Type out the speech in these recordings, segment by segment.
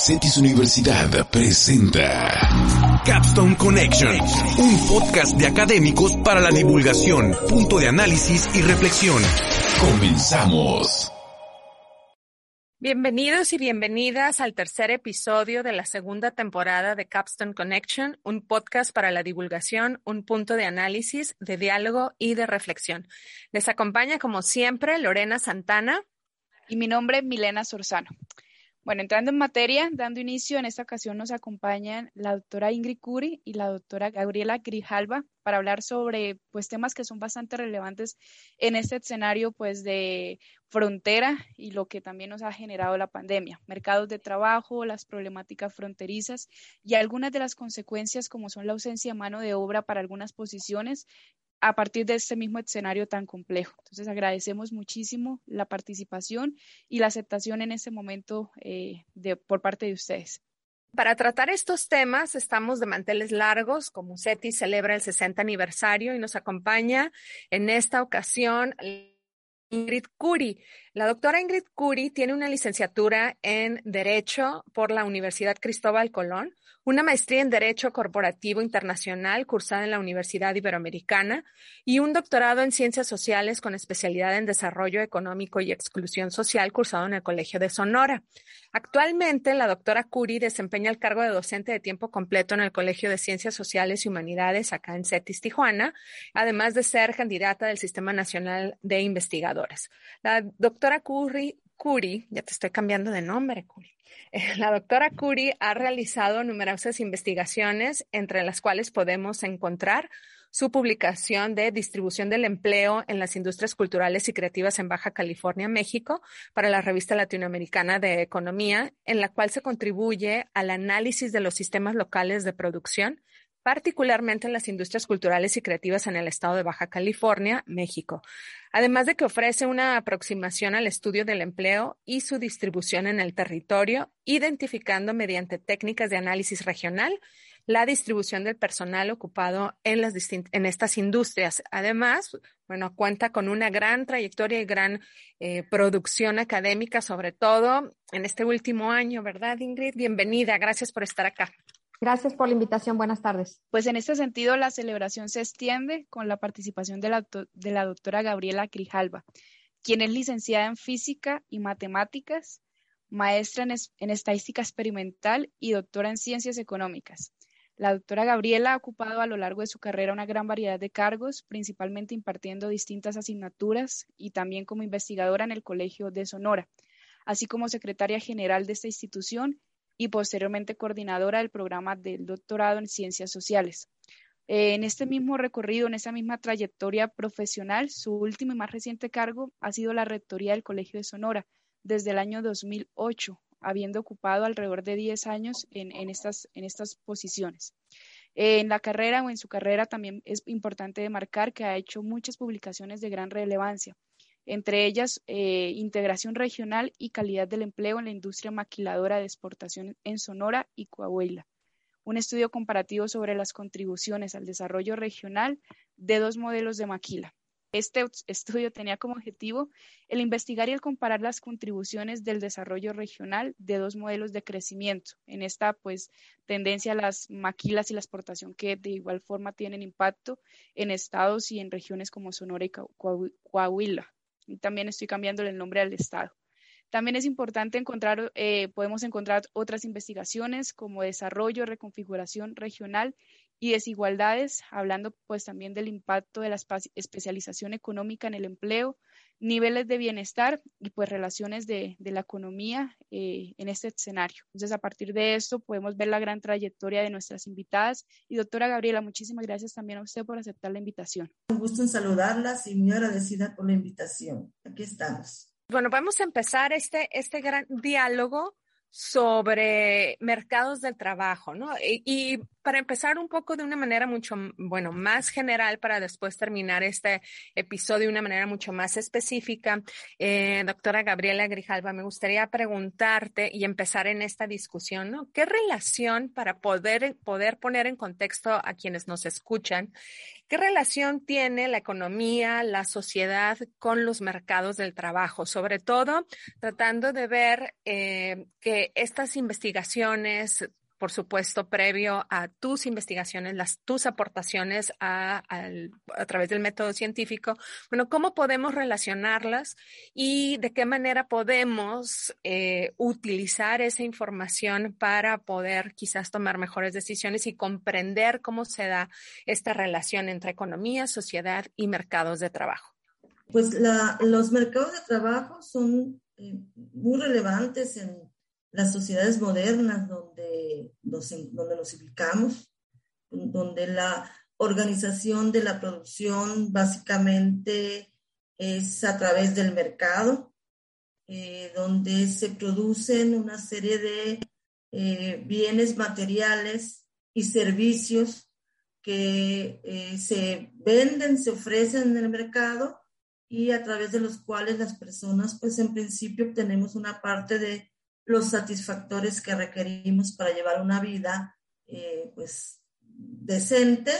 CETIS Universidad presenta Capstone Connection, un podcast de académicos para la divulgación, punto de análisis y reflexión. Comenzamos. Bienvenidos y bienvenidas al tercer episodio de la segunda temporada de Capstone Connection, un podcast para la divulgación, un punto de análisis, de diálogo y de reflexión. Les acompaña, como siempre, Lorena Santana. Y mi nombre es Milena Sorzano. Bueno, entrando en materia, dando inicio, en esta ocasión nos acompañan la doctora Ingrid Curi y la doctora Gabriela Grijalva para hablar sobre pues temas que son bastante relevantes en este escenario pues de frontera y lo que también nos ha generado la pandemia, mercados de trabajo, las problemáticas fronterizas y algunas de las consecuencias como son la ausencia de mano de obra para algunas posiciones a partir de este mismo escenario tan complejo. Entonces, agradecemos muchísimo la participación y la aceptación en este momento eh, de, por parte de ustedes. Para tratar estos temas, estamos de manteles largos, como SETI celebra el 60 aniversario y nos acompaña en esta ocasión Ingrid Curi. La doctora Ingrid Curi tiene una licenciatura en Derecho por la Universidad Cristóbal Colón, una maestría en Derecho Corporativo Internacional cursada en la Universidad Iberoamericana y un doctorado en Ciencias Sociales con especialidad en Desarrollo Económico y Exclusión Social cursado en el Colegio de Sonora. Actualmente, la doctora Curi desempeña el cargo de docente de tiempo completo en el Colegio de Ciencias Sociales y Humanidades acá en CETIS, Tijuana, además de ser candidata del Sistema Nacional de Investigadores. La doctora Curi, Curi ya te estoy cambiando de nombre, Curi. La doctora Curi ha realizado numerosas investigaciones, entre las cuales podemos encontrar su publicación de distribución del empleo en las industrias culturales y creativas en Baja California, México, para la revista latinoamericana de economía, en la cual se contribuye al análisis de los sistemas locales de producción particularmente en las industrias culturales y creativas en el estado de Baja California, México. Además de que ofrece una aproximación al estudio del empleo y su distribución en el territorio, identificando mediante técnicas de análisis regional la distribución del personal ocupado en, las en estas industrias. Además, bueno, cuenta con una gran trayectoria y gran eh, producción académica, sobre todo en este último año, ¿verdad, Ingrid? Bienvenida, gracias por estar acá. Gracias por la invitación. Buenas tardes. Pues en este sentido, la celebración se extiende con la participación de la, de la doctora Gabriela Crijalba, quien es licenciada en física y matemáticas, maestra en, en estadística experimental y doctora en ciencias económicas. La doctora Gabriela ha ocupado a lo largo de su carrera una gran variedad de cargos, principalmente impartiendo distintas asignaturas y también como investigadora en el Colegio de Sonora, así como secretaria general de esta institución y posteriormente coordinadora del programa del doctorado en ciencias sociales. Eh, en este mismo recorrido, en esa misma trayectoria profesional, su último y más reciente cargo ha sido la rectoría del Colegio de Sonora desde el año 2008, habiendo ocupado alrededor de 10 años en, estas, en estas posiciones. en la carrera o en su carrera también es importante demarcar que ha hecho muchas publicaciones de gran relevancia, entre ellas eh, integración regional y calidad del empleo en la industria maquiladora de exportación en Sonora y Coahuila. Un estudio comparativo sobre las contribuciones al desarrollo regional de dos modelos de maquila. Este estudio tenía como objetivo el investigar y el comparar las contribuciones del desarrollo regional de dos modelos de crecimiento. En esta, pues, tendencia a las maquilas y la exportación que de igual forma tienen impacto en estados y en regiones como Sonora y Coahuila también estoy cambiando el nombre al Estado. También es importante encontrar, eh, podemos encontrar otras investigaciones como desarrollo, reconfiguración regional y desigualdades, hablando pues también del impacto de la especialización económica en el empleo, niveles de bienestar y pues relaciones de, la economía eh, en este escenario. Entonces, a partir de esto podemos ver la gran trayectoria de nuestras invitadas. Y doctora Gabriela, muchísimas gracias también a usted por aceptar la invitación. Un gusto en saludarlas y muy agradecida por la invitación. Aquí estamos. Bueno, vamos a empezar este, este gran diálogo sobre mercados del trabajo, ¿no? Y, para empezar un poco de una manera mucho, bueno, más general para después terminar este episodio de una manera mucho más específica, eh, doctora Gabriela Grijalva, me gustaría preguntarte y empezar en esta discusión, ¿no? ¿Qué relación para poder, poder poner en contexto a quienes nos escuchan? ¿Qué relación tiene la economía, la sociedad con los mercados del trabajo? Sobre todo tratando de ver eh, que estas investigaciones por supuesto, previo a tus investigaciones, las, tus aportaciones a, través del método científico. Bueno, ¿cómo podemos relacionarlas y de qué manera podemos eh, utilizar esa información para poder quizás tomar mejores decisiones y comprender cómo se da esta relación entre economía, sociedad y mercados de trabajo? Pues los mercados de trabajo son eh, muy relevantes en las sociedades modernas donde nos, donde nos ubicamos, donde la organización de la producción básicamente es a través del mercado, eh, donde se producen una serie de eh, bienes materiales y servicios que eh, se venden, se ofrecen en el mercado y a través de los cuales las personas, pues en principio obtenemos una parte de los satisfactores que requerimos para llevar una vida eh, pues decente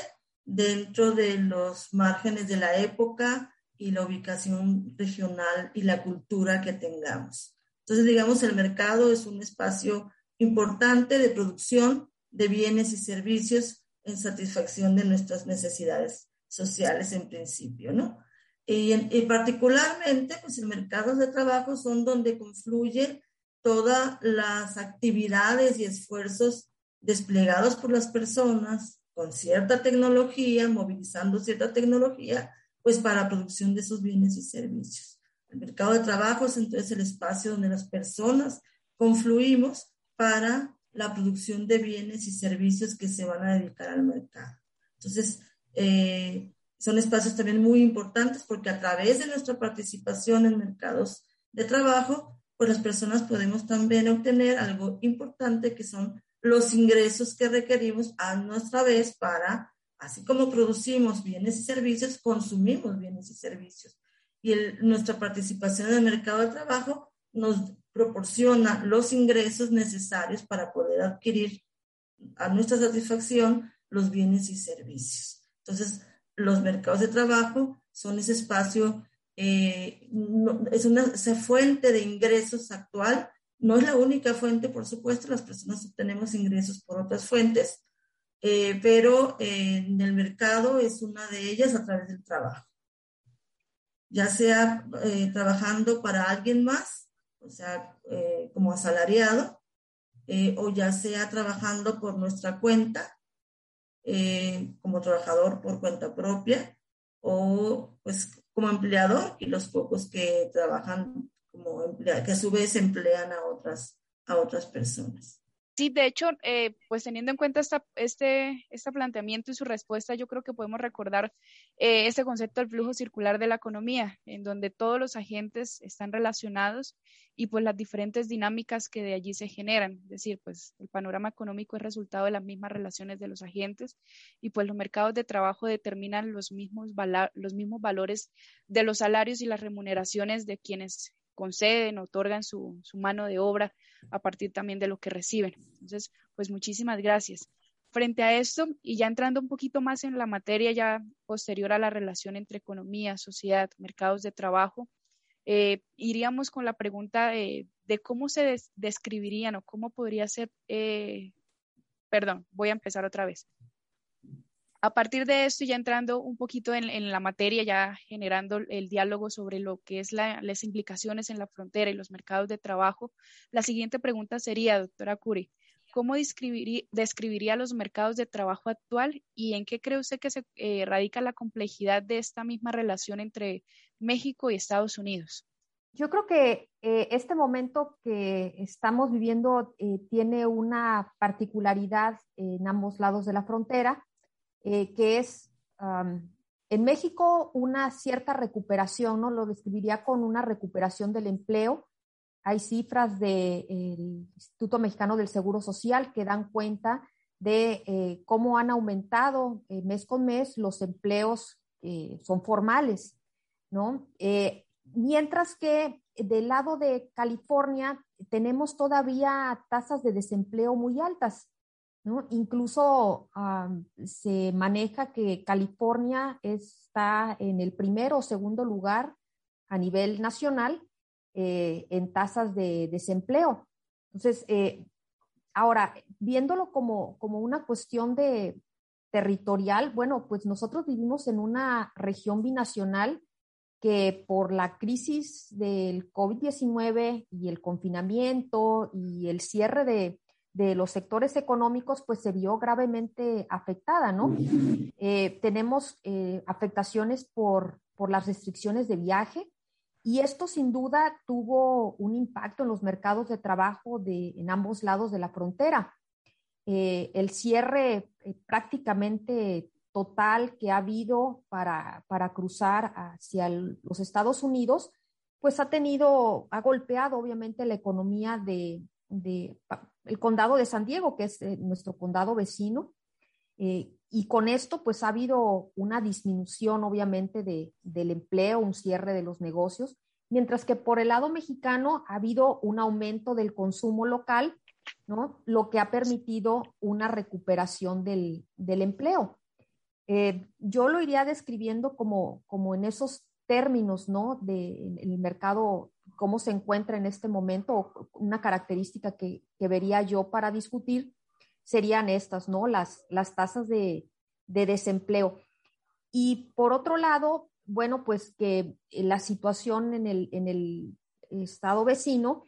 dentro de los márgenes de la época y la ubicación regional y la cultura que tengamos. Entonces, digamos, el mercado es un espacio importante de producción de bienes y servicios en satisfacción de nuestras necesidades sociales en principio, ¿no? Y, y particularmente, pues el mercado de trabajo son donde confluye todas las actividades y esfuerzos desplegados por las personas con cierta tecnología, movilizando cierta tecnología, pues para la producción de esos bienes y servicios. El mercado de trabajo es entonces el espacio donde las personas confluimos para la producción de bienes y servicios que se van a dedicar al mercado. Entonces, eh, son espacios también muy importantes porque a través de nuestra participación en mercados de trabajo, pues las personas podemos también obtener algo importante que son los ingresos que requerimos a nuestra vez para, así como producimos bienes y servicios, consumimos bienes y servicios. Y nuestra participación en el mercado de trabajo nos proporciona los ingresos necesarios para poder adquirir a nuestra satisfacción los bienes y servicios. Entonces, los mercados de trabajo son ese espacio eh, es una fuente de ingresos actual. No es la única fuente, por supuesto, las personas obtenemos ingresos por otras fuentes, eh, pero en el mercado es una de ellas a través del trabajo. Ya sea eh, trabajando para alguien más, o sea, como asalariado, o ya sea trabajando por nuestra cuenta, como trabajador por cuenta propia, o pues como empleador y los pocos que trabajan como empleados, que a su vez emplean a otras, a otras personas. Sí, de hecho, eh, pues teniendo en cuenta esta, este, este planteamiento y su respuesta, yo creo que podemos recordar este concepto del flujo circular de la economía, en donde todos los agentes están relacionados y pues las diferentes dinámicas que de allí se generan. Es decir, pues el panorama económico es resultado de las mismas relaciones de los agentes y pues los mercados de trabajo determinan los mismos, los mismos valores de los salarios y las remuneraciones de quienes conceden, otorgan su, mano de obra a partir también de lo que reciben. Entonces, pues muchísimas gracias. Frente a esto, y ya entrando un poquito más en la materia ya posterior a la relación entre economía, sociedad, mercados de trabajo, eh, iríamos con la pregunta de, cómo se describirían o cómo podría ser, eh, perdón, voy a empezar otra vez. A partir de esto, ya entrando un poquito en, la materia, ya generando el diálogo sobre lo que es las implicaciones en la frontera y los mercados de trabajo, la siguiente pregunta sería, doctora Curi, ¿cómo describiría, los mercados de trabajo actual y en qué cree usted que se eh, radica la complejidad de esta misma relación entre México y Estados Unidos? Yo creo que eh, este momento que estamos viviendo eh, tiene una particularidad en ambos lados de la frontera eh, que es en México una cierta recuperación, ¿no? Lo describiría con una recuperación del empleo. Hay cifras del Instituto Mexicano del Seguro Social que dan cuenta de eh, cómo han aumentado eh, mes con mes los empleos que son formales, ¿no? mientras que del lado de California tenemos todavía tasas de desempleo muy altas. ¿No? Incluso se maneja que California está en el primero o segundo lugar a nivel nacional eh, en tasas de desempleo. Entonces, eh, ahora, viéndolo como, como una cuestión de territorial, bueno, pues nosotros vivimos en una región binacional que por la crisis del COVID-19 y el confinamiento y el cierre de, de, los sectores económicos, pues se vio gravemente afectada, ¿no? Eh, tenemos eh, afectaciones por, por las restricciones de viaje y esto sin duda tuvo un impacto en los mercados de trabajo de, en ambos lados de la frontera. Eh, el cierre prácticamente total que ha habido para, para cruzar hacia los Estados Unidos, pues ha tenido, ha golpeado obviamente la economía de, de el condado de San Diego, que es eh, nuestro condado vecino. Eh, y con esto, pues ha habido una disminución, obviamente, de, del empleo, un cierre de los negocios, mientras que por el lado mexicano ha habido un aumento del consumo local, ¿no? Lo que ha permitido una recuperación del, del empleo. Eh, yo lo iría describiendo como, como en esos términos, ¿no? De el mercado, cómo se encuentra en este momento, una característica que, que vería yo para discutir serían estas, ¿no? Las, las tasas de, de desempleo. Y por otro lado, bueno, pues que la situación en el, en el estado vecino,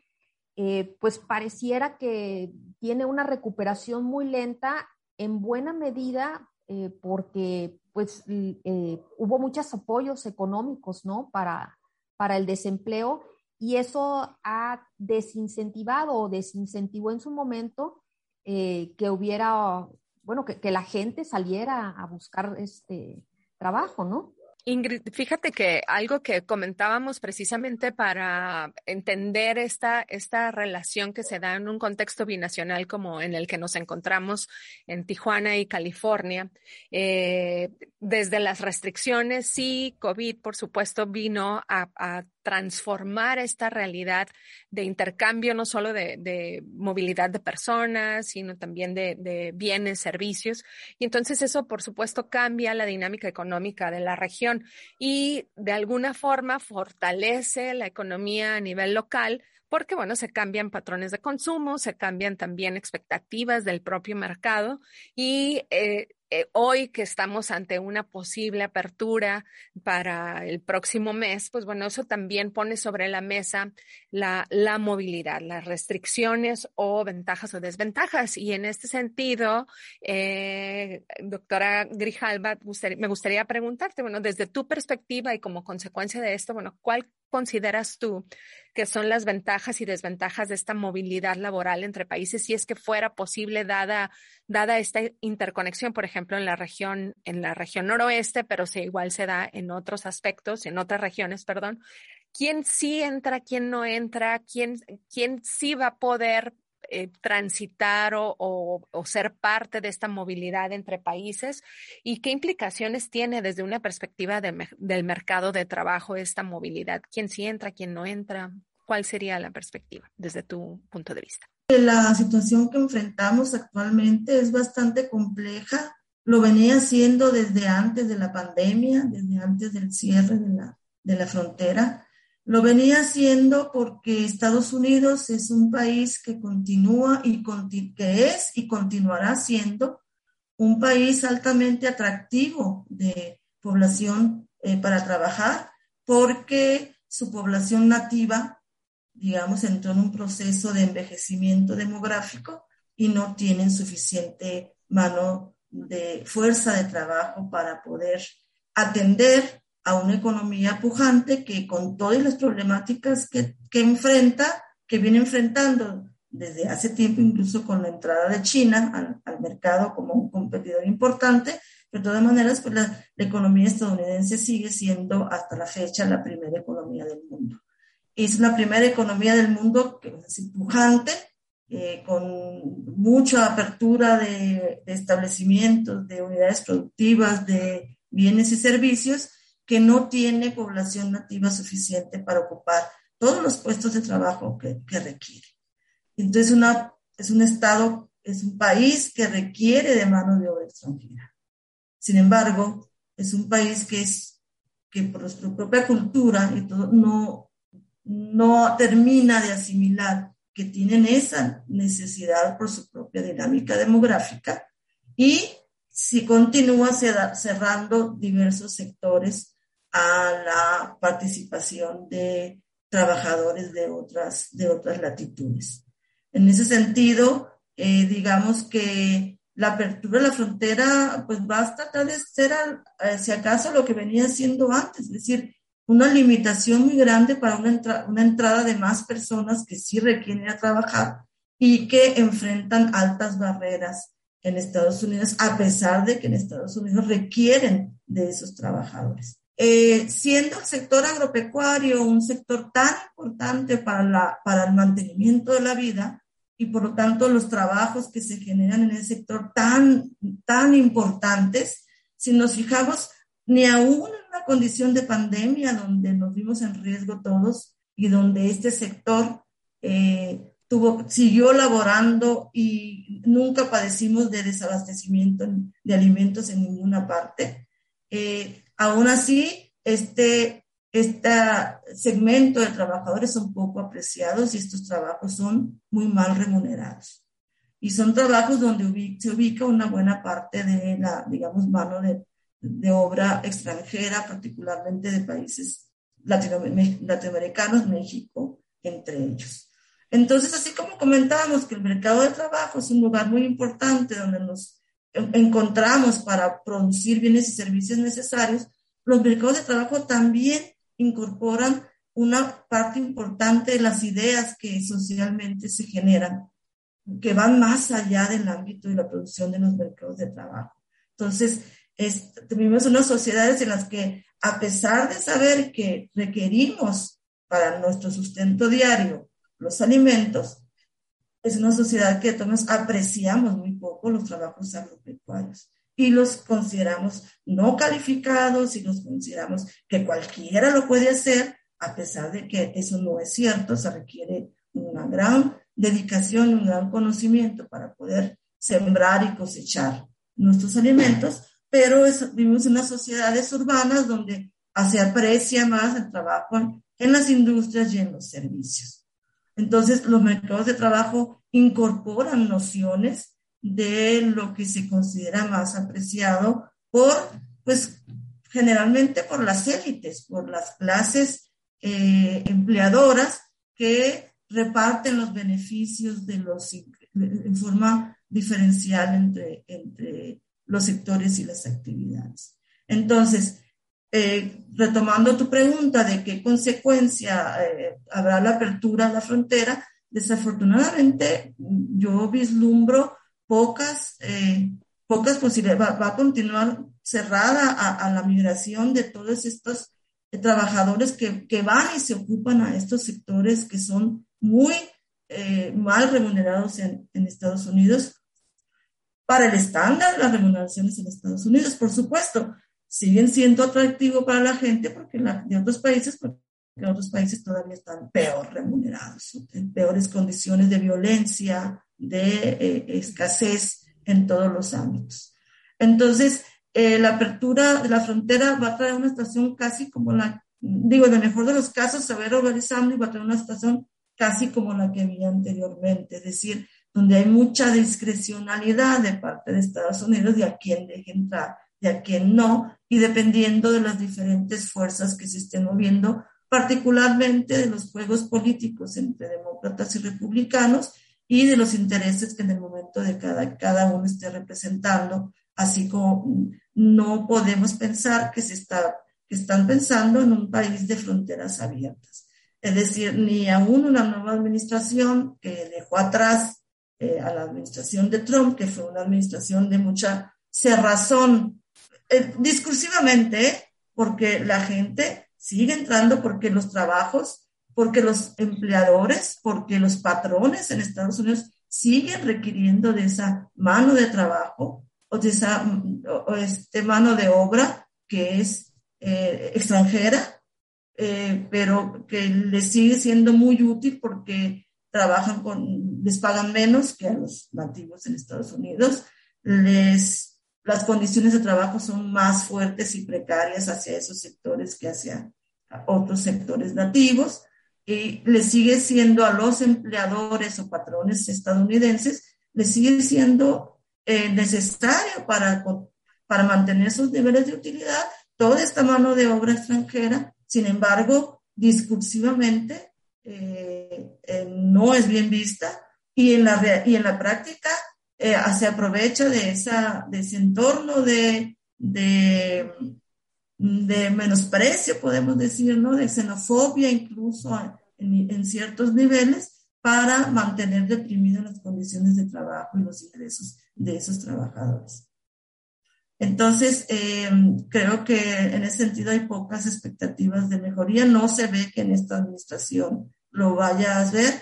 eh, pues pareciera que tiene una recuperación muy lenta, en buena medida eh, porque pues eh, hubo muchos apoyos económicos, ¿no? Para, para el desempleo y eso ha desincentivado o desincentivó en su momento eh, que hubiera, bueno, que, la gente saliera a buscar este trabajo, ¿no? Ingrid, fíjate que algo que comentábamos precisamente para entender esta, esta relación que se da en un contexto binacional como en el que nos encontramos en Tijuana y California, eh, desde las restricciones, sí, COVID, por supuesto, vino a transformar esta realidad de intercambio, no solo de, de movilidad de personas, sino también de, de, bienes, servicios. Y entonces eso, por supuesto, cambia la dinámica económica de la región y de alguna forma fortalece la economía a nivel local porque, bueno, se cambian patrones de consumo, se cambian también expectativas del propio mercado y eh, eh, hoy que estamos ante una posible apertura para el próximo mes, pues bueno, eso también pone sobre la mesa la, la movilidad, las restricciones o ventajas o desventajas. Y en este sentido, eh, doctora Grijalva, me gustaría preguntarte, bueno, desde tu perspectiva y como consecuencia de esto, bueno, ¿cuál consideras tú que son las ventajas y desventajas de esta movilidad laboral entre países si es que fuera posible dada, dada esta interconexión, por ejemplo, en la región, en la región noroeste, pero si igual se da en otros aspectos, en otras regiones, perdón. ¿Quién sí entra, quién no entra? ¿Quién, quién sí va a poder eh, transitar o, o, o, ser parte de esta movilidad entre países y qué implicaciones tiene desde una perspectiva de, del mercado de trabajo esta movilidad. ¿Quién sí entra, quién no entra? ¿Cuál sería la perspectiva desde tu punto de vista? La situación que enfrentamos actualmente es bastante compleja. Lo venía siendo desde antes de la pandemia, desde antes del cierre de la, de la frontera. Lo venía haciendo porque Estados Unidos es un país que continúa y que es y continuará siendo un país altamente atractivo de población eh, para trabajar porque su población nativa, digamos, entró en un proceso de envejecimiento demográfico y no tienen suficiente mano de fuerza de trabajo para poder atender a una economía pujante que con todas las problemáticas que, que enfrenta, que viene enfrentando desde hace tiempo, incluso con la entrada de China al, al mercado como un competidor importante, pero de todas maneras, pues la, la, economía estadounidense sigue siendo hasta la fecha la primera economía del mundo. Es la primera economía del mundo que es pujante, eh, con mucha apertura de, de establecimientos, de unidades productivas, de bienes y servicios, que no tiene población nativa suficiente para ocupar todos los puestos de trabajo que, que requiere. Entonces, una, es un estado es un país que requiere de mano de obra extranjera. Sin embargo, es un país que es que por nuestra propia cultura y todo no no termina de asimilar que tienen esa necesidad por su propia dinámica demográfica y si continúa cerrando diversos sectores a la participación de trabajadores de otras, de otras latitudes. En ese sentido, eh, digamos que la apertura de la frontera, pues va a tratar ser, si acaso, lo que venía siendo antes, es decir, una limitación muy grande para una, una entrada de más personas que sí requieren a trabajar y que enfrentan altas barreras en Estados Unidos, a pesar de que en Estados Unidos requieren de esos trabajadores. Eh, siendo el sector agropecuario un sector tan importante para, la, para el mantenimiento de la vida y por lo tanto los trabajos que se generan en el sector tan, tan importantes, si nos fijamos, ni aún en una condición de pandemia donde nos vimos en riesgo todos y donde este sector eh, siguió laborando y nunca padecimos de desabastecimiento de alimentos en ninguna parte. Eh, aún así, este, este segmento de trabajadores son poco apreciados y estos trabajos son muy mal remunerados. Y son trabajos donde se ubica una buena parte de la, digamos, mano de, de obra extranjera, particularmente de países latinoamericanos, México, entre ellos. Entonces, así como comentábamos que el mercado de trabajo es un lugar muy importante donde nos encontramos para producir bienes y servicios necesarios, los mercados de trabajo también incorporan una parte importante de las ideas que socialmente se generan, que van más allá del ámbito de la producción de los mercados de trabajo. Entonces, vivimos unas sociedades en las que, a pesar de saber que requerimos para nuestro sustento diario los alimentos, es una sociedad que todos apreciamos muy poco los trabajos agropecuarios y los consideramos no calificados y los consideramos que cualquiera lo puede hacer, a pesar de que eso no es cierto, se requiere una gran dedicación, un gran conocimiento para poder sembrar y cosechar nuestros alimentos, pero vivimos en unas sociedades urbanas donde se aprecia más el trabajo en las industrias y en los servicios. Entonces, los mercados de trabajo incorporan nociones de lo que se considera más apreciado por, pues, generalmente por las élites, por las clases eh, empleadoras que reparten los beneficios de los, en forma diferencial entre, entre los sectores y las actividades. Entonces, eh, retomando tu pregunta de qué consecuencia eh, habrá la apertura a la frontera, desafortunadamente yo vislumbro pocas, eh, pocas posibilidades, va, a continuar cerrada a, la migración de todos estos trabajadores que, que, van y se ocupan a estos sectores que son muy mal remunerados en, en Estados Unidos para el estándar de las remuneraciones en Estados Unidos, por supuesto, siguen siendo atractivos para la gente porque la, de otros países, porque otros países todavía están peor remunerados, en peores condiciones de violencia, de eh, escasez en todos los ámbitos. Entonces, eh, la apertura de la frontera va a traer una situación casi como la, digo, en el mejor de los casos, organizando y va a traer una situación casi como la que había anteriormente, es decir, donde hay mucha discrecionalidad de parte de Estados Unidos de a quién deje entrar, de a quién no, y dependiendo de las diferentes fuerzas que se estén moviendo, particularmente de los juegos políticos entre demócratas y republicanos y de los intereses que en el momento de cada, cada uno esté representando, así como no podemos pensar que se está, que están pensando en un país de fronteras abiertas. Es decir, ni aún una nueva administración que dejó atrás eh, a la administración de Trump, que fue una administración de mucha cerrazón, eh, discursivamente, porque la gente sigue entrando, porque los trabajos, porque los empleadores, porque los patrones en Estados Unidos siguen requiriendo de esa mano de trabajo o de esa o este mano de obra que es eh, extranjera, pero que le sigue siendo muy útil porque trabajan con, les pagan menos que a los nativos en Estados Unidos, les, las condiciones de trabajo son más fuertes y precarias hacia esos sectores que hacia otros sectores nativos, y le sigue siendo a los empleadores o patrones estadounidenses, le sigue siendo eh, necesario para, para mantener sus niveles de utilidad toda esta mano de obra extranjera. Sin embargo, discursivamente eh, eh, no es bien vista y en la, y en la práctica se aprovecha de, esa, de ese entorno de, de de menosprecio, podemos decir, ¿no? De xenofobia incluso en, en ciertos niveles para mantener deprimidas las condiciones de trabajo y los ingresos de esos trabajadores. Entonces, eh, creo que en ese sentido hay pocas expectativas de mejoría. No se ve que en esta administración lo vaya a hacer.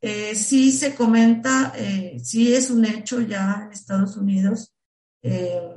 Eh, sí se comenta, eh, sí es un hecho ya en Estados Unidos, eh,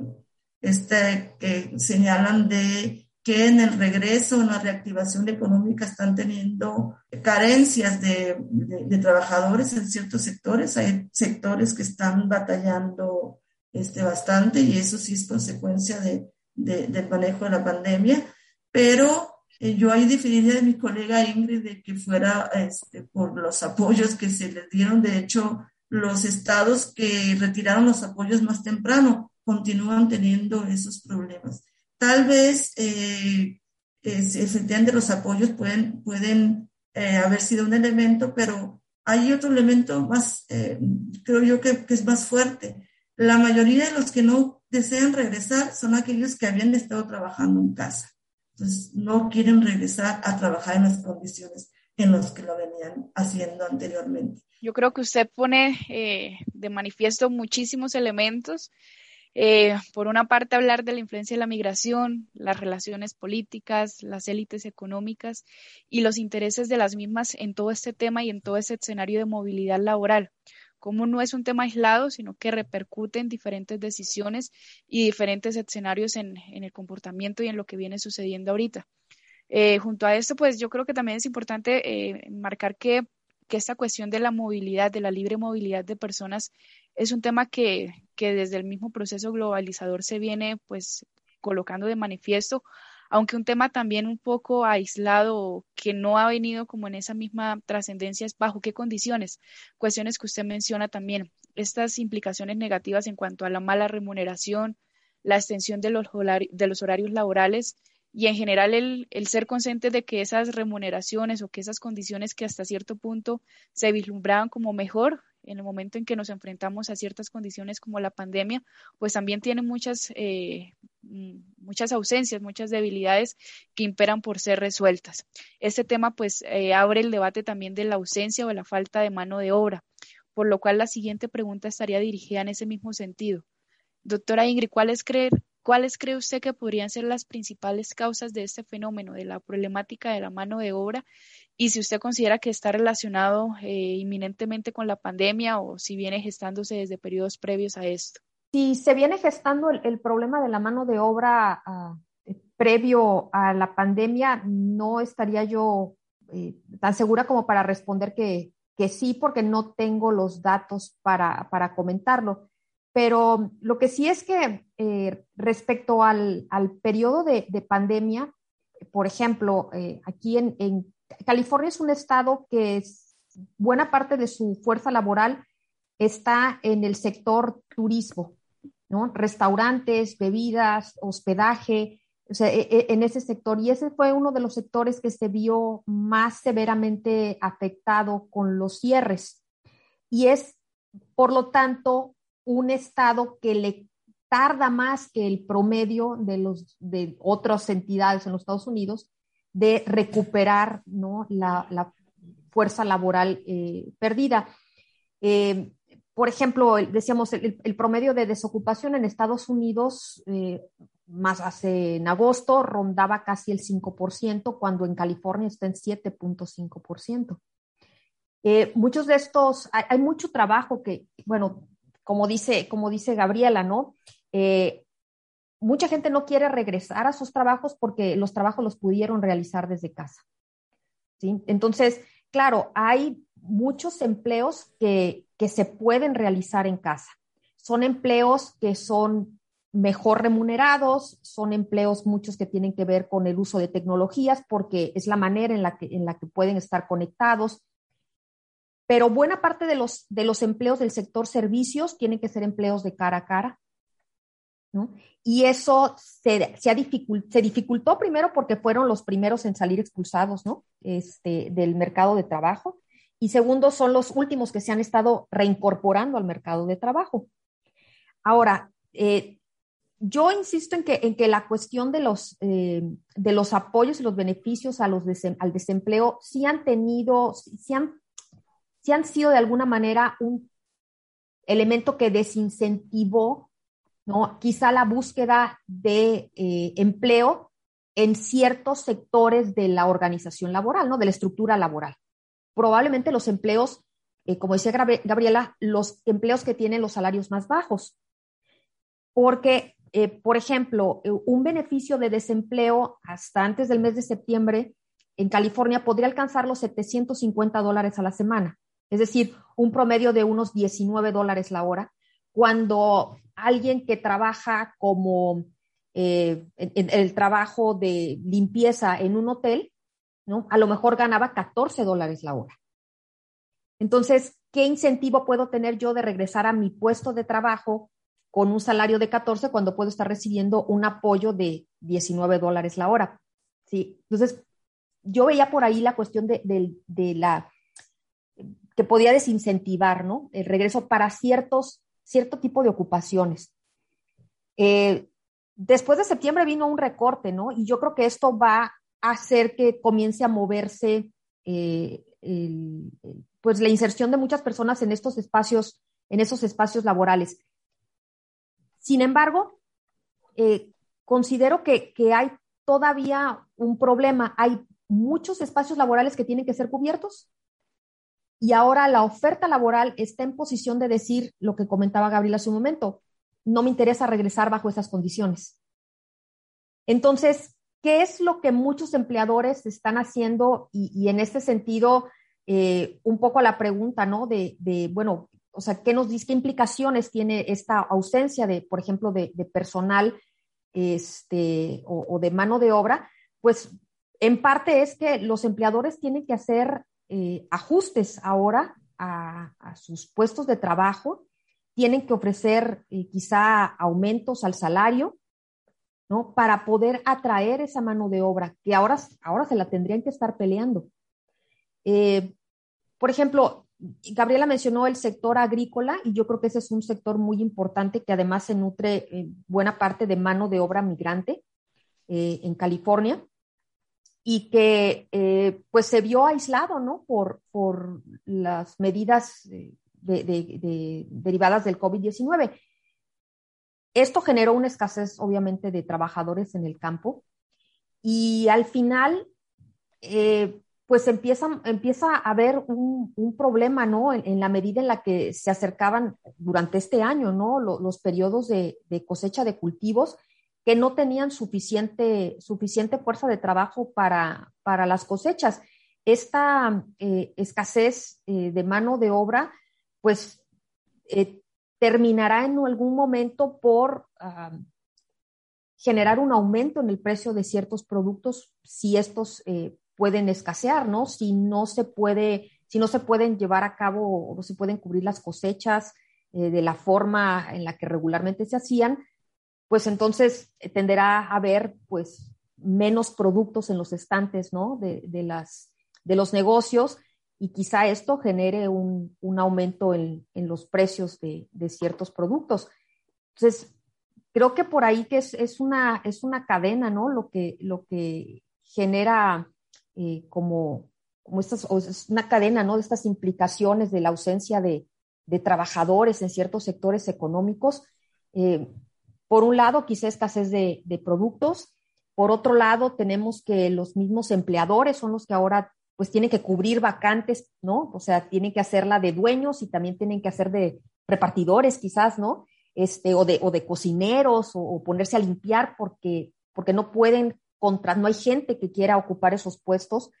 este, que señalan de que en el regreso, en la reactivación económica, están teniendo carencias de, de, trabajadores en ciertos sectores. Hay sectores que están batallando este, bastante y eso sí es consecuencia de, del manejo de la pandemia. Pero eh, yo ahí definiría de mi colega Ingrid de que fuera este, por los apoyos que se les dieron. De hecho, los estados que retiraron los apoyos más temprano continúan teniendo esos problemas. Tal vez, eh, efectivamente, los apoyos pueden, pueden eh, haber sido un elemento, pero hay otro elemento más, eh, creo yo que, que, es más fuerte. La mayoría de los que no desean regresar son aquellos que habían estado trabajando en casa. Entonces, no quieren regresar a trabajar en las condiciones en las que lo venían haciendo anteriormente. Yo creo que usted pone eh, de manifiesto muchísimos elementos eh, por una parte, hablar de la influencia de la migración, las relaciones políticas, las élites económicas y los intereses de las mismas en todo este tema y en todo este escenario de movilidad laboral. Como no es un tema aislado, sino que repercute en diferentes decisiones y diferentes escenarios en, el comportamiento y en lo que viene sucediendo ahorita. Eh, junto a esto, pues yo creo que también es importante eh, marcar que, que esta cuestión de la movilidad, de la libre movilidad de personas, es un tema que, que desde el mismo proceso globalizador se viene pues colocando de manifiesto, aunque un tema también un poco aislado, que no ha venido como en esa misma trascendencia, es bajo qué condiciones, cuestiones que usted menciona también, estas implicaciones negativas en cuanto a la mala remuneración, la extensión de los, horarios laborales y en general el, el, ser consciente de que esas remuneraciones o que esas condiciones que hasta cierto punto se vislumbraban como mejor en el momento en que nos enfrentamos a ciertas condiciones como la pandemia, pues también tiene muchas, eh, mm, muchas ausencias, muchas debilidades que imperan por ser resueltas. Este tema pues eh, abre el debate también de la ausencia o la falta de mano de obra, por lo cual la siguiente pregunta estaría dirigida en ese mismo sentido. Doctora Ingrid, ¿cuáles cree, ¿cuáles cree usted que podrían ser las principales causas de este fenómeno, de la problemática de la mano de obra y si usted considera que está relacionado eh, inminentemente con la pandemia o si viene gestándose desde periodos previos a esto. Si se viene gestando el, problema de la mano de obra ah, eh, previo a la pandemia, no estaría yo eh, tan segura como para responder que, que, sí, porque no tengo los datos para, para comentarlo. Pero lo que sí es que respecto al, al periodo de, de, pandemia, por ejemplo, aquí en, en California es un estado que es, buena parte de su fuerza laboral está en el sector turismo, ¿no? Restaurantes, bebidas, hospedaje, o sea, e, e, en ese sector. Y ese fue uno de los sectores que se vio más severamente afectado con los cierres. Y es, por lo tanto, un estado que le tarda más que el promedio de, los, de otras entidades en los Estados Unidos de recuperar ¿no? la, fuerza laboral eh, perdida. Eh, por ejemplo, decíamos, el, promedio de desocupación en Estados Unidos, eh, más hace en agosto, rondaba casi el 5%, cuando en California está en 7.5%. muchos de estos, hay, mucho trabajo que, bueno, como dice, como dice Gabriela, ¿no? mucha gente no quiere regresar a sus trabajos porque los trabajos los pudieron realizar desde casa. ¿sí? Entonces, claro, hay muchos empleos que, que se pueden realizar en casa. Son empleos que son mejor remunerados, son empleos muchos que tienen que ver con el uso de tecnologías porque es la manera en la que, en la que pueden estar conectados. Pero buena parte de los, de los empleos del sector servicios tienen que ser empleos de cara a cara. ¿no? Y eso se, se, dificultó primero porque fueron los primeros en salir expulsados ¿no? este, del mercado de trabajo. Y segundo, son los últimos que se han estado reincorporando al mercado de trabajo. Ahora, eh, yo insisto en que, en que la cuestión de los, eh, de los apoyos y los beneficios a los al desempleo sí han tenido, sí han, sí han sido de alguna manera un elemento que desincentivó ¿no? quizá la búsqueda de eh, empleo en ciertos sectores de la organización laboral, ¿no? de la estructura laboral. Probablemente los empleos, eh, como decía Gabriela, los empleos que tienen los salarios más bajos. Porque eh, por ejemplo, un beneficio de desempleo hasta antes del mes de septiembre en California podría alcanzar los 750 dólares a la semana, es decir, un promedio de unos 19 dólares la hora, cuando alguien que trabaja como eh, en, el trabajo de limpieza en un hotel, ¿no? A lo mejor ganaba 14 dólares la hora. Entonces, ¿qué incentivo puedo tener yo de regresar a mi puesto de trabajo con un salario de 14 cuando puedo estar recibiendo un apoyo de 19 dólares la hora. ¿sí? Entonces, yo veía por ahí la cuestión de, la que podía desincentivar, ¿no? El regreso para ciertos, cierto tipo de ocupaciones. Eh, después de septiembre vino un recorte, ¿no? Y yo creo que esto va a hacer que comience a moverse, eh, pues, la inserción de muchas personas en estos espacios, en esos espacios laborales. Sin embargo, eh, considero que, hay todavía un problema. Hay muchos espacios laborales que tienen que ser cubiertos y ahora la oferta laboral está en posición de decir lo que comentaba Gabriel hace un momento, no me interesa regresar bajo esas condiciones. Entonces, ¿qué es lo que muchos empleadores están haciendo? Y, en este sentido, eh, un poco la pregunta, ¿no? De, de, bueno, o sea, ¿qué nos dice, qué implicaciones tiene esta ausencia de, por ejemplo, de, personal este, o, de mano de obra? Pues en parte es que los empleadores tienen que hacer eh, ajustes ahora a, sus puestos de trabajo, tienen que ofrecer eh, quizá aumentos al salario, ¿no? Para poder atraer esa mano de obra, que ahora, ahora se la tendrían que estar peleando. Eh, por ejemplo, Gabriela mencionó el sector agrícola y yo creo que ese es un sector muy importante que además se nutre en buena parte de mano de obra migrante en California y que eh, pues se vio aislado ¿no? por, por las medidas derivadas del COVID-19. Esto generó una escasez obviamente de trabajadores en el campo y al final eh, pues empieza, empieza a haber un, problema, ¿no? En, la medida en la que se acercaban durante este año, ¿no? Los, periodos de, cosecha de cultivos que no tenían suficiente, suficiente fuerza de trabajo para, para las cosechas. Esta eh, escasez eh, de mano de obra, pues, eh, terminará en algún momento por ah, generar un aumento en el precio de ciertos productos si estos pueden escasear, ¿no? Si no se puede, si no se pueden llevar a cabo o no se pueden cubrir las cosechas de la forma en la que regularmente se hacían, pues entonces eh, tenderá a haber pues menos productos en los estantes, ¿no? De, las, de los negocios y quizá esto genere un, aumento en, los precios de, ciertos productos. Entonces, creo que por ahí que es, es, una, es una cadena, ¿no? Lo que, lo que genera eh, como, como estas, es una cadena ¿no? de estas implicaciones de la ausencia de, de trabajadores en ciertos sectores económicos. Eh, por un lado, quizá escasez de, de, productos. Por otro lado, tenemos que los mismos empleadores son los que ahora pues tienen que cubrir vacantes, ¿no? O sea, tienen que hacerla de dueños y también tienen que hacer de repartidores quizás, ¿no? Este, o de, o de cocineros o, ponerse a limpiar porque, porque no pueden contra, no hay gente que quiera ocupar esos puestos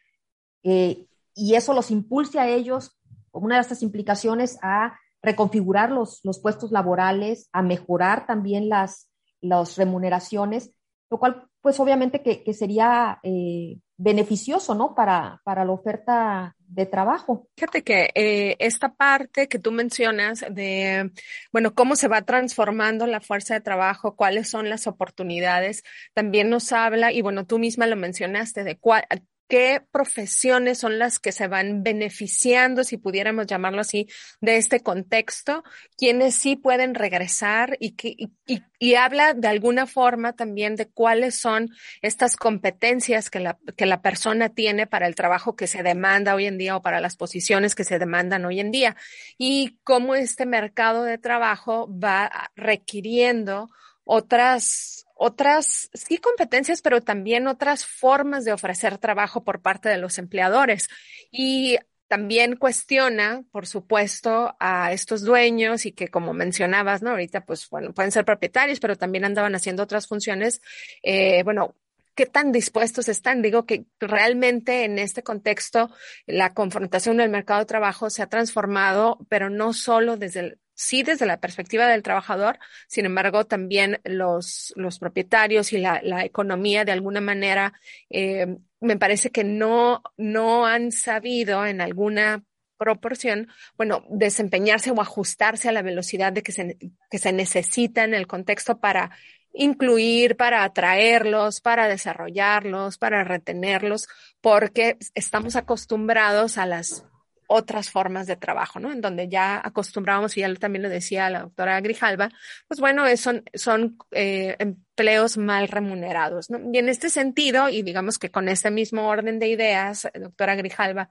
eh, y eso los impulsa a ellos una de estas implicaciones a reconfigurar los, los puestos laborales, a mejorar también las, las remuneraciones, lo cual pues obviamente que, que sería eh, beneficioso, ¿no? Para, para la oferta de trabajo. Fíjate que eh, esta parte que tú mencionas de, bueno, cómo se va transformando la fuerza de trabajo, cuáles son las oportunidades, también nos habla, y bueno, tú misma lo mencionaste, de cuál, qué profesiones son las que se van beneficiando, si pudiéramos llamarlo así, de este contexto, quienes sí pueden regresar y, que, y, y, habla de alguna forma también de cuáles son estas competencias que la, que la persona tiene para el trabajo que se demanda hoy en día o para las posiciones que se demandan hoy en día y cómo este mercado de trabajo va requiriendo otras otras, sí, competencias, pero también otras formas de ofrecer trabajo por parte de los empleadores. Y también cuestiona, por supuesto, a estos dueños y que, como mencionabas, ¿no? Ahorita, pues, bueno, pueden ser propietarios, pero también andaban haciendo otras funciones. Eh, bueno, ¿qué tan dispuestos están? Digo que realmente en este contexto la confrontación del mercado de trabajo se ha transformado, pero no solo desde el sí desde la perspectiva del trabajador, sin embargo, también los, los propietarios y la, la economía de alguna manera, eh, me parece que no, no han sabido en alguna proporción, bueno, desempeñarse o ajustarse a la velocidad de que se, que se necesita en el contexto para incluir, para atraerlos, para desarrollarlos, para retenerlos, porque estamos acostumbrados a las otras formas de trabajo, ¿no? En donde ya acostumbrábamos, y ya también lo decía la doctora Grijalva, pues bueno, son, son eh, empleos mal remunerados, ¿no? Y en este sentido, y digamos que con este mismo orden de ideas, doctora Grijalva,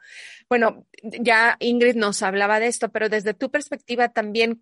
bueno, ya Ingrid nos hablaba de esto, pero desde tu perspectiva también,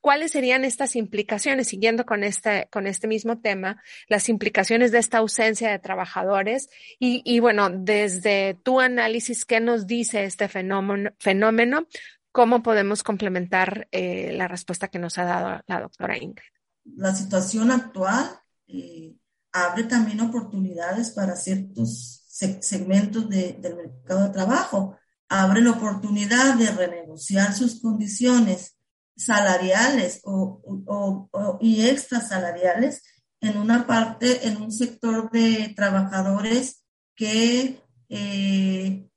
¿Cuáles serían estas implicaciones, siguiendo con este, con este mismo tema, las implicaciones de esta ausencia de trabajadores? Y, y bueno, desde tu análisis, ¿qué nos dice este fenómeno? fenómeno ¿Cómo podemos complementar eh, la respuesta que nos ha dado la doctora Ingrid? La situación actual eh, abre también oportunidades para ciertos segmentos de, del mercado de trabajo. Abre la oportunidad de renegociar sus condiciones salariales o, o, y extrasalariales en una parte, en un sector de trabajadores que, eh,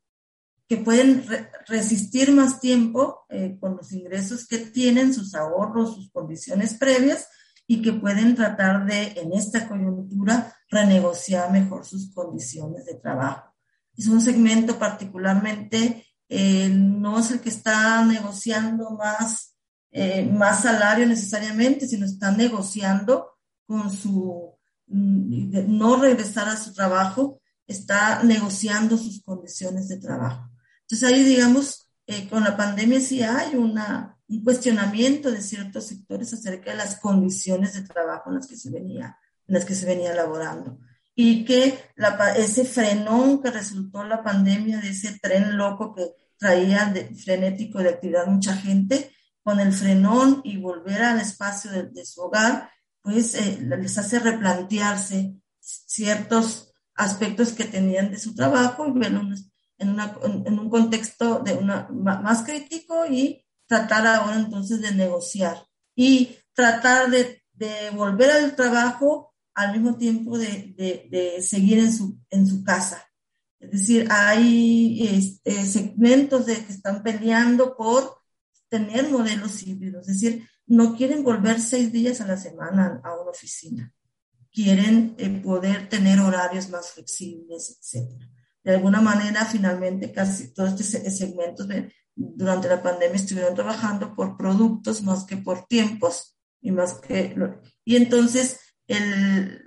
que pueden resistir más tiempo eh, con los ingresos que tienen, sus ahorros, sus condiciones previas y que pueden tratar de, en esta coyuntura, renegociar mejor sus condiciones de trabajo. Es un segmento particularmente, eh, no es el que está negociando más eh, más salario necesariamente, sino están negociando con su mm, no regresar a su trabajo, está negociando sus condiciones de trabajo. Entonces ahí, digamos, eh, con la pandemia sí hay una, un cuestionamiento de ciertos sectores acerca de las condiciones de trabajo en las que se venía, en las que se venía elaborando. Y que la, ese frenón que resultó la pandemia de ese tren loco que traía de, frenético de actividad mucha gente, con el frenón y volver al espacio de, su hogar, pues eh, les hace replantearse ciertos aspectos que tenían de su trabajo y verlo en, una, en un contexto de una, más crítico y tratar ahora entonces de negociar y tratar de, de volver al trabajo al mismo tiempo de, de, de, seguir en su, en su casa. Es decir, hay este, segmentos de que están peleando por tener modelos híbridos, es decir, no quieren volver seis días a la semana a una oficina, quieren eh, poder tener horarios más flexibles, etc. De alguna manera, finalmente, casi todos estos segmentos de, durante la pandemia estuvieron trabajando por productos más que por tiempos y más que... Y entonces, el,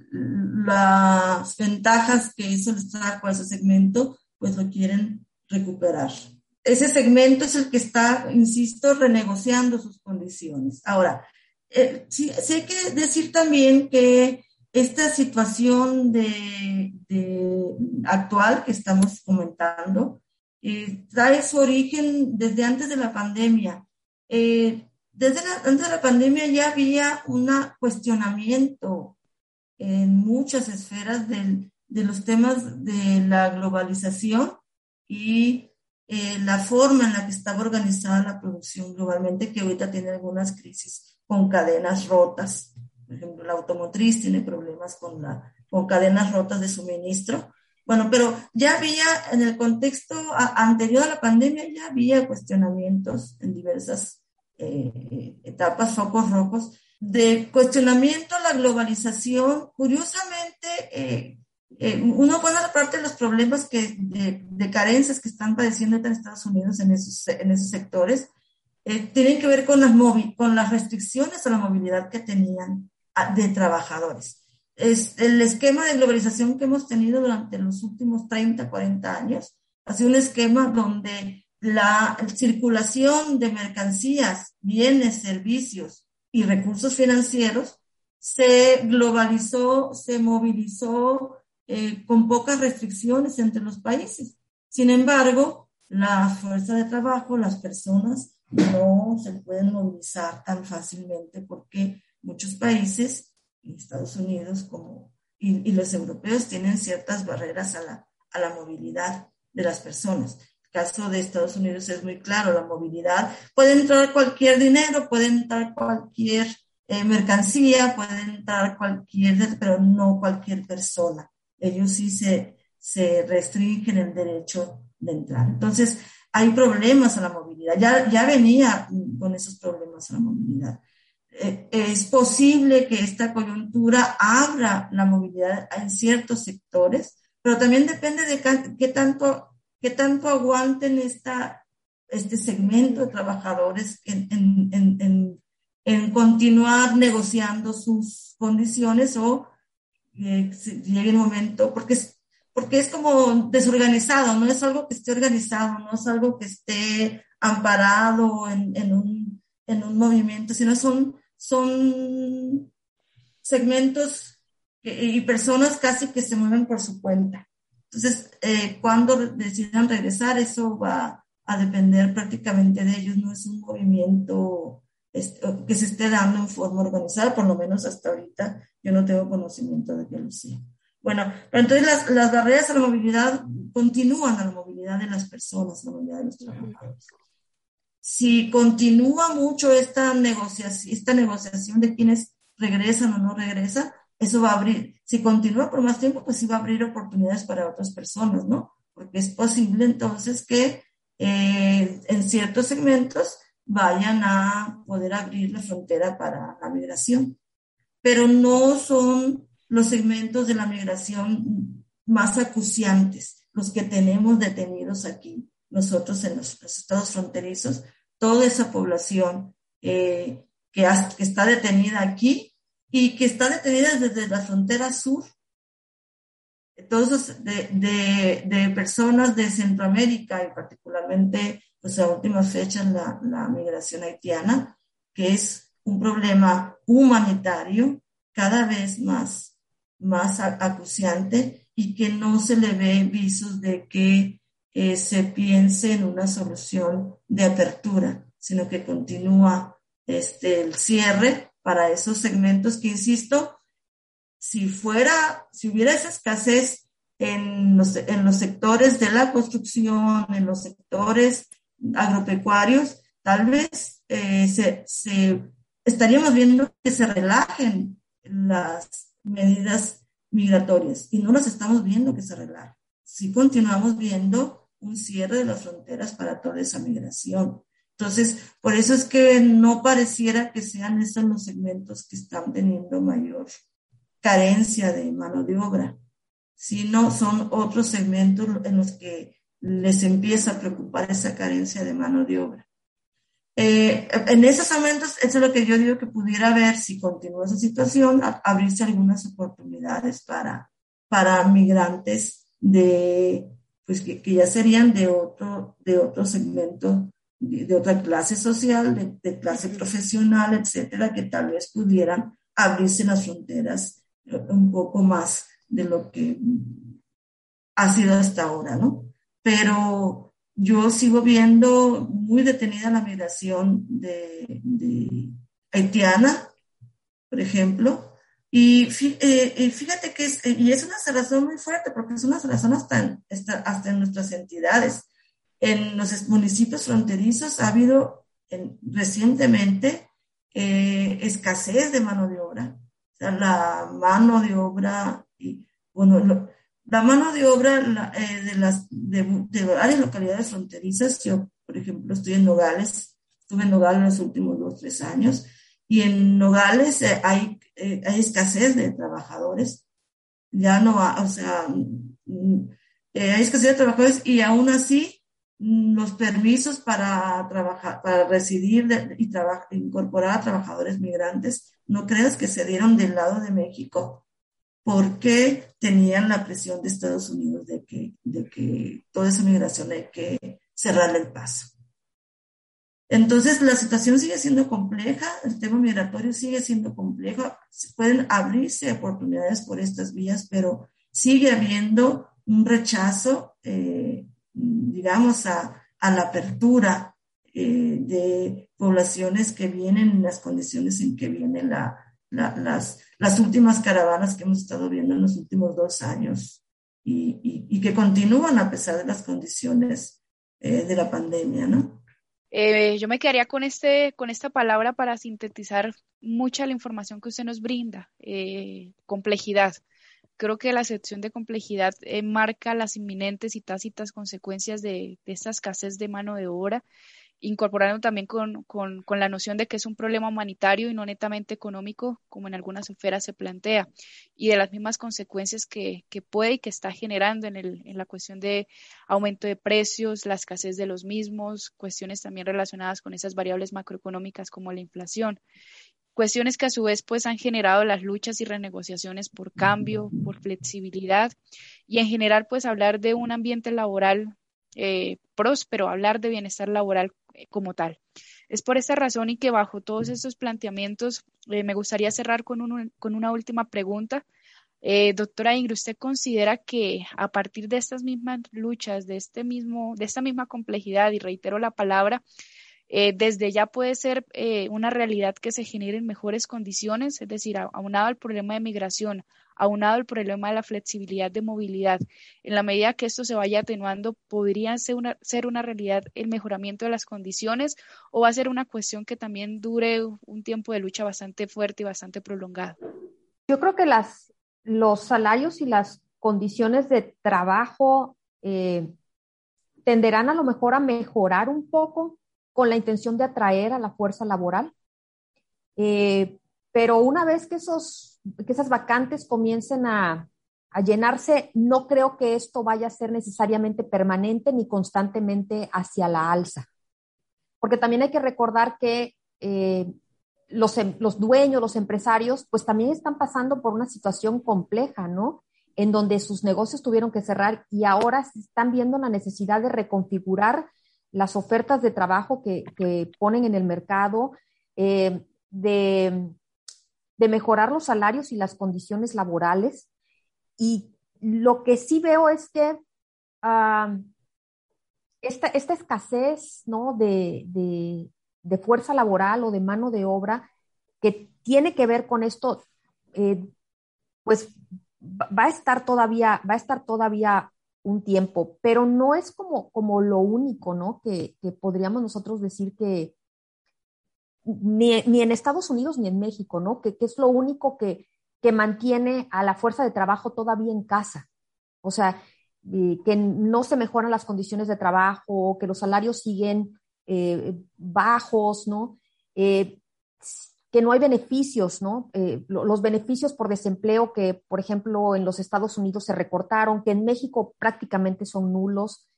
las ventajas que eso les trajo a ese segmento, pues lo quieren recuperar ese segmento es el que está, insisto, renegociando sus condiciones. Ahora, eh, sí, hay que decir también que esta situación de, actual que estamos comentando eh, trae su origen desde antes de la pandemia. Eh, desde antes de la pandemia ya había un cuestionamiento en muchas esferas de los temas de la globalización y eh, la forma en la que estaba organizada la producción globalmente, que ahorita tiene algunas crisis con cadenas rotas. Por ejemplo, la automotriz tiene problemas con, la, con cadenas rotas de suministro. Bueno, pero ya había, en el contexto anterior a la pandemia, ya había cuestionamientos en diversas eh, etapas, focos rojos, de cuestionamiento a la globalización. Curiosamente, eh, eh, uno buena parte de los problemas que, de, carencias que están padeciendo en Estados Unidos en esos, en esos sectores eh, tienen que ver con las, con las restricciones a la movilidad que tenían ah, de trabajadores. Es el esquema de globalización que hemos tenido durante los últimos 30, 40 años ha sido un esquema donde la circulación de mercancías, bienes, servicios y recursos financieros se globalizó, se movilizó eh, con pocas restricciones entre los países. Sin embargo, la fuerza de trabajo, las personas no se pueden movilizar tan fácilmente porque muchos países, Estados Unidos como, y, los europeos, tienen ciertas barreras a la, a la movilidad de las personas. Caso de Estados Unidos es muy claro, la movilidad. Puede entrar cualquier dinero, puede entrar cualquier eh, mercancía, puede entrar cualquier, pero no cualquier persona ellos sí se, se restringen el derecho de entrar. Entonces, hay problemas a la movilidad. Ya, ya venía con esos problemas a la movilidad. Eh, es posible que esta coyuntura abra la movilidad en ciertos sectores, pero también depende de qué tanto, qué tanto aguanten esta, este segmento de trabajadores en, en, en, en continuar negociando sus condiciones o eh, llegue el momento, porque es, porque es como desorganizado, no es algo que esté organizado, no es algo que esté amparado en, en, un, en un movimiento, sino son, son segmentos y personas casi que se mueven por su cuenta. Entonces, eh, cuando decidan regresar, eso va a depender prácticamente de ellos, no es un movimiento que se esté dando en forma organizada, por lo menos hasta ahorita yo no tengo conocimiento de que lo sea. Bueno, pero entonces las, las barreras a la movilidad continúan a la movilidad de las personas, a la movilidad de los trabajadores. Si continúa mucho esta negociación, esta negociación de quienes regresan o no regresan, eso va a abrir, si continúa por más tiempo, pues sí va a abrir oportunidades para otras personas, ¿no? Porque es posible entonces que eh, en ciertos segmentos vayan a poder abrir la frontera para la migración. Pero no son los segmentos de la migración más acuciantes, los que tenemos detenidos aquí, nosotros en los, estados fronterizos, toda esa población eh, que, que está detenida aquí y que está detenida desde la frontera sur todos de, de, de, personas de Centroamérica y particularmente pues a últimas fechas la, la migración haitiana, que es un problema humanitario cada vez más, más acuciante y que no se le ve visos de que eh, se piense en una solución de apertura, sino que continúa este, el cierre para esos segmentos que, insisto, si fuera, si hubiera esa escasez en los, en los sectores de la construcción, en los sectores agropecuarios, tal vez eh, se, se, estaríamos viendo que se relajen las medidas migratorias y no las estamos viendo que se relajen. Si continuamos viendo un cierre de las fronteras para toda esa migración. Entonces, por eso es que no pareciera que sean esos los segmentos que están teniendo mayor carencia de mano de obra, sino son otros segmentos en los que les empieza a preocupar esa carencia de mano de obra. Eh, en esos momentos, eso es lo que yo digo que pudiera haber, si continúa esa situación, abrirse algunas oportunidades para, para migrantes de, pues que, ya serían de otro, de otro segmento, de, otra clase social, de, de, clase profesional, etcétera, que tal vez pudieran abrirse las fronteras un poco más de lo que ha sido hasta ahora, ¿no? pero yo sigo viendo muy detenida la migración de, haitiana, por ejemplo, y eh, fíjate que es, y es una razón muy fuerte, porque es una razón hasta, hasta, en nuestras entidades. en los municipios fronterizos ha habido recientemente eh, escasez de mano de obra. O la mano de obra, y, bueno, la mano de obra eh, de, las, de, varias localidades fronterizas, yo, por ejemplo, estoy en Nogales, estuve en Nogales los últimos dos, tres años, y en Nogales eh, hay, hay escasez de trabajadores. Ya no, o sea, mm, hay escasez de trabajadores y aún así los permisos para trabajar, para residir y incorporar a trabajadores migrantes, no creas que se dieron del lado de México porque tenían la presión de Estados Unidos de que, de que toda esa migración hay que cerrarle el paso. Entonces, la situación sigue siendo compleja, el tema migratorio sigue siendo complejo, pueden abrirse oportunidades por estas vías, pero sigue habiendo un rechazo eh, digamos, a, la apertura eh, de poblaciones que vienen en las condiciones en que vienen las, las últimas caravanas que hemos estado viendo en los últimos dos años y, que continúan a pesar de las condiciones eh, de la pandemia, ¿no? Eh, yo me quedaría con, este, con esta palabra para sintetizar mucha la información que usted nos brinda, complejidad. Creo que la sección de complejidad eh, marca las inminentes y tácitas consecuencias de, esta escasez de mano de obra, incorporando también con, la noción de que es un problema humanitario y no netamente económico, como en algunas esferas se plantea, y de las mismas consecuencias que, puede y que está generando en, el, en la cuestión de aumento de precios, la escasez de los mismos, cuestiones también relacionadas con esas variables macroeconómicas como la inflación cuestiones que a su vez pues han generado las luchas y renegociaciones por cambio, por flexibilidad y en general pues hablar de un ambiente laboral eh, próspero, hablar de bienestar laboral eh, como tal. Es por esta razón y que bajo todos estos planteamientos eh, me gustaría cerrar con, con, una última pregunta. doctora Ingrid, ¿usted considera que a partir de estas mismas luchas, de, este mismo, de esta misma complejidad, y reitero la palabra, eh, desde ya puede ser eh, una realidad que se generen mejores condiciones, es decir, aunado al problema de migración, aunado al problema de la flexibilidad de movilidad. En la medida que esto se vaya atenuando, ¿podría ser una, ser una realidad el mejoramiento de las condiciones o va a ser una cuestión que también dure un tiempo de lucha bastante fuerte y bastante prolongado? Yo creo que las, los salarios y las condiciones de trabajo eh, tenderán a lo mejor a mejorar un poco con la intención de atraer a la fuerza laboral. Eh, pero una vez que, esos, que esas vacantes comiencen a, llenarse, no creo que esto vaya a ser necesariamente permanente ni constantemente hacia la alza. Porque también hay que recordar que eh, los, em, los, dueños, los empresarios, pues también están pasando por una situación compleja, ¿no? En donde sus negocios tuvieron que cerrar y ahora están viendo la necesidad de reconfigurar las ofertas de trabajo que, ponen en el mercado, eh, de, mejorar los salarios y las condiciones laborales. Y lo que sí veo es que ah, esta, escasez ¿no? de, fuerza laboral o de mano de obra que tiene que ver con esto, eh, pues va a estar todavía, va a estar todavía un tiempo, pero no es como, como lo único, ¿no? Que, podríamos nosotros decir que ni, en Estados Unidos ni en México, ¿no? Que, es lo único que, que, mantiene a la fuerza de trabajo todavía en casa. O sea, que no se mejoran las condiciones de trabajo, que los salarios siguen eh, bajos, ¿no? Eh, que no hay beneficios, ¿no? Eh, los beneficios por desempleo que, por ejemplo, en los Estados Unidos se recortaron, que en México prácticamente son nulos,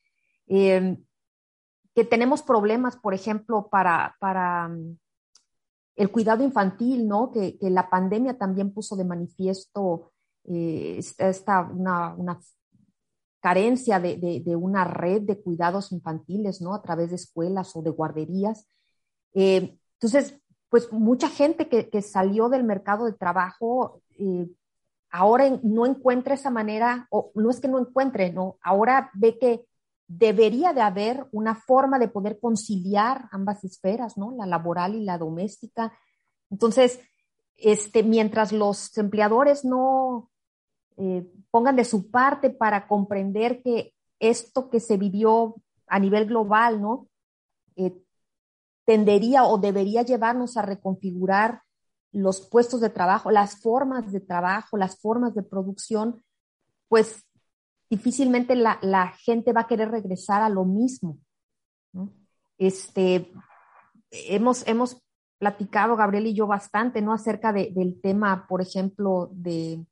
em, que tenemos problemas, por ejemplo, para, para mm, el cuidado infantil, ¿no? Que, la pandemia también puso de manifiesto eh, esta, una, una carencia de, de, una red de cuidados infantiles, ¿no? A través de escuelas o de guarderías. Eh, entonces, pues mucha gente que, salió del mercado de trabajo eh, ahora no encuentra esa manera, o no es que no encuentre, no, ahora ve que debería de haber una forma de poder conciliar ambas esferas, ¿no? La laboral y la doméstica. Entonces, este, mientras los empleadores no eh, pongan de su parte para comprender que esto que se vivió a nivel global, ¿no? Eh, tendería o debería llevarnos a reconfigurar los puestos de trabajo, las formas de trabajo, las formas de producción, pues difícilmente la, gente va a querer regresar a lo mismo. Este, hemos, hemos platicado, Gabriel y yo, bastante, ¿no? Acerca de, del tema, por ejemplo, de,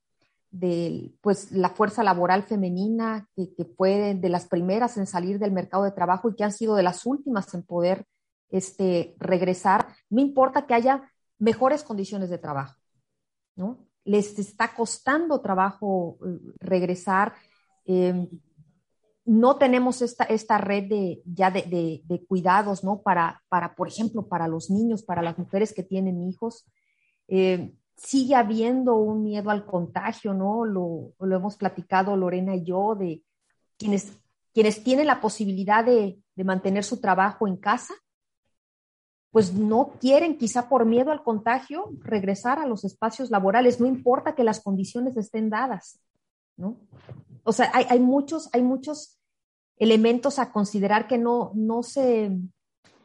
de, pues, la fuerza laboral femenina, que, que, fue de las primeras en salir del mercado de trabajo y que han sido de las últimas en poder este, regresar. No importa que haya mejores condiciones de trabajo, ¿no? Les está costando trabajo eh, regresar. Eh, no tenemos esta, esta red de, ya de, cuidados, ¿no? Para, para, por ejemplo, para los niños, para las mujeres que tienen hijos. Eh, sigue habiendo un miedo al contagio, ¿no? Lo, lo, hemos platicado Lorena y yo, de quienes, quienes tienen la posibilidad de, de mantener su trabajo en casa, pues no quieren, quizá por miedo al contagio, regresar a los espacios laborales, no importa que las condiciones estén dadas, ¿no? O sea, hay, muchos, hay muchos elementos a considerar que no, no, se,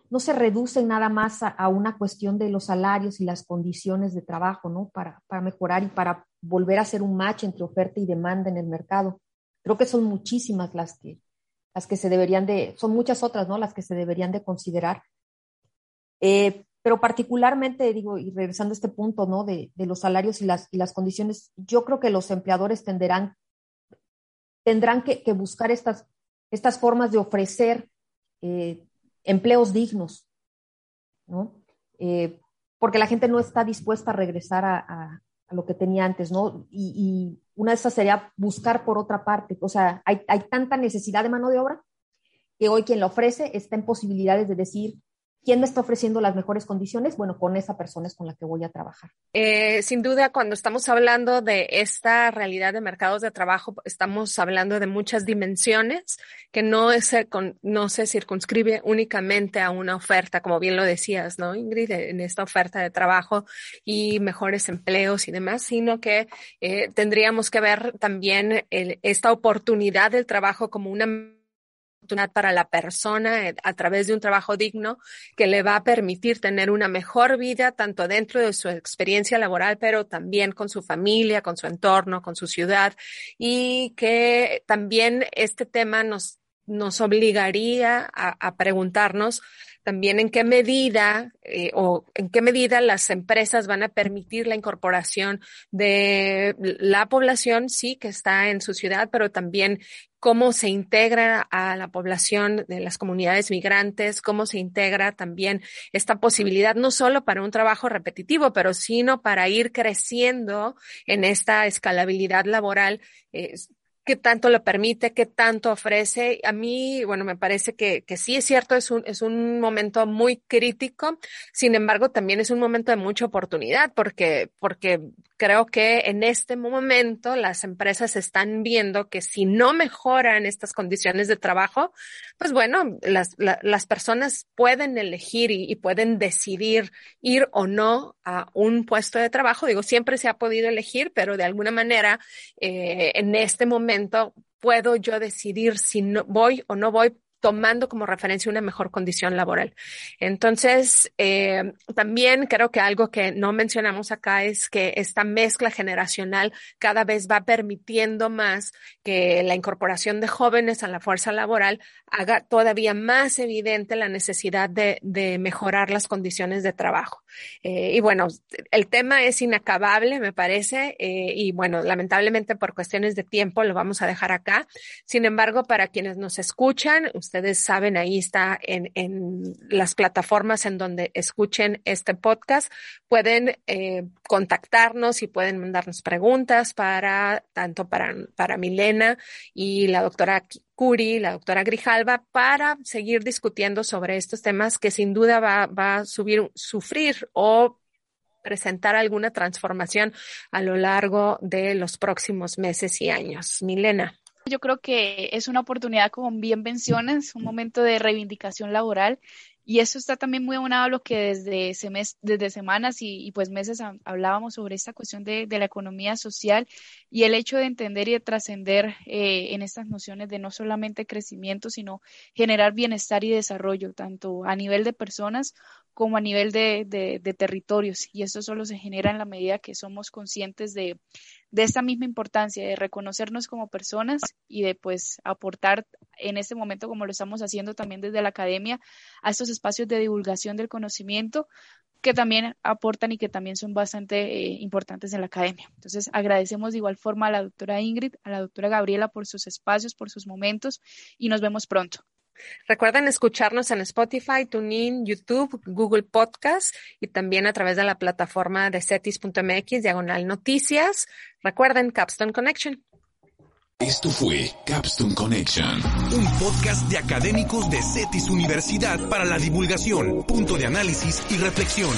no se reducen nada más a, a, una cuestión de los salarios y las condiciones de trabajo, ¿no? Para, para mejorar y para volver a hacer un match entre oferta y demanda en el mercado. Creo que son muchísimas las que, las que se deberían de, son muchas otras, ¿no? Las que se deberían de considerar. Eh, pero particularmente, digo, y regresando a este punto, ¿no? De, de los salarios y las, y las condiciones, yo creo que los empleadores tenderán, tendrán que, buscar estas, estas formas de ofrecer eh, empleos dignos, ¿no? Eh, porque la gente no está dispuesta a regresar a, a, a lo que tenía antes, ¿no? Y, y, una de esas sería buscar por otra parte. O sea, hay, hay tanta necesidad de mano de obra que hoy quien la ofrece está en posibilidades de decir, ¿Quién me está ofreciendo las mejores condiciones? Bueno, con esa persona es con la que voy a trabajar. Eh, sin duda, cuando estamos hablando de esta realidad de mercados de trabajo, estamos hablando de muchas dimensiones que no se, no se circunscribe únicamente a una oferta, como bien lo decías, ¿no, Ingrid? En esta oferta de trabajo y mejores empleos y demás, sino que eh, tendríamos que ver también esta oportunidad del trabajo como una oportunidad para la persona eh, a través de un trabajo digno que le va a permitir tener una mejor vida tanto dentro de su experiencia laboral, pero también con su familia, con su entorno, con su ciudad. Y que también este tema nos, nos obligaría a, preguntarnos también en qué medida eh, o en qué medida las empresas van a permitir la incorporación de la población, sí, que está en su ciudad, pero también cómo se integra a la población de las comunidades migrantes, cómo se integra también esta posibilidad, no solo para un trabajo repetitivo, pero sino para ir creciendo en esta escalabilidad laboral. Qué tanto lo permite, qué tanto ofrece. A mí, bueno, me parece que, que sí es cierto, es un, es un momento muy crítico. Sin embargo, también es un momento de mucha oportunidad porque, porque creo que en este momento las empresas están viendo que si no mejoran estas condiciones de trabajo, pues bueno, las, la, las personas pueden elegir y, y pueden decidir ir o no a un puesto de trabajo. Digo, siempre se ha podido elegir, pero de alguna manera, eh, en este momento, puedo yo decidir si no voy o no voy tomando como referencia una mejor condición laboral. Entonces, eh, también creo que algo que no mencionamos acá es que esta mezcla generacional cada vez va permitiendo más que la incorporación de jóvenes a la fuerza laboral haga todavía más evidente la necesidad de, mejorar las condiciones de trabajo. Eh, y bueno, el tema es inacabable, me parece, eh, y bueno, lamentablemente por cuestiones de tiempo lo vamos a dejar acá. Sin embargo, para quienes nos escuchan, ustedes saben, ahí está en, en las plataformas en donde escuchen este podcast. Pueden eh, contactarnos y pueden mandarnos preguntas para, tanto para, para Milena y la doctora Curi, la doctora Grijalva, para seguir discutiendo sobre estos temas que sin duda va, va a subir, sufrir o presentar alguna transformación a lo largo de los próximos meses y años. Milena. Yo creo que es una oportunidad, como bien mencionas, un momento de reivindicación laboral Y eso está también muy abonado a lo que desde, desde semanas y, pues meses hablábamos sobre esta cuestión de, la economía social y el hecho de entender y de trascender eh, en estas nociones de no solamente crecimiento, sino generar bienestar y desarrollo, tanto a nivel de personas como a nivel de, de territorios. Y eso solo se genera en la medida que somos conscientes de, de esta misma importancia de reconocernos como personas y de pues aportar en este momento como lo estamos haciendo también desde la academia a estos espacios de divulgación del conocimiento que también aportan y que también son bastante eh, importantes en la academia. Entonces, agradecemos de igual forma a la doctora Ingrid, a la doctora Gabriela por sus espacios, por sus momentos y nos vemos pronto. Recuerden escucharnos en Spotify, TuneIn, YouTube, Google Podcast y también a través de la plataforma de cetis.mx, diagonal noticias. Recuerden Capstone Connection. Esto fue Capstone Connection, un podcast de académicos de CETIS Universidad para la divulgación, punto de análisis y reflexión.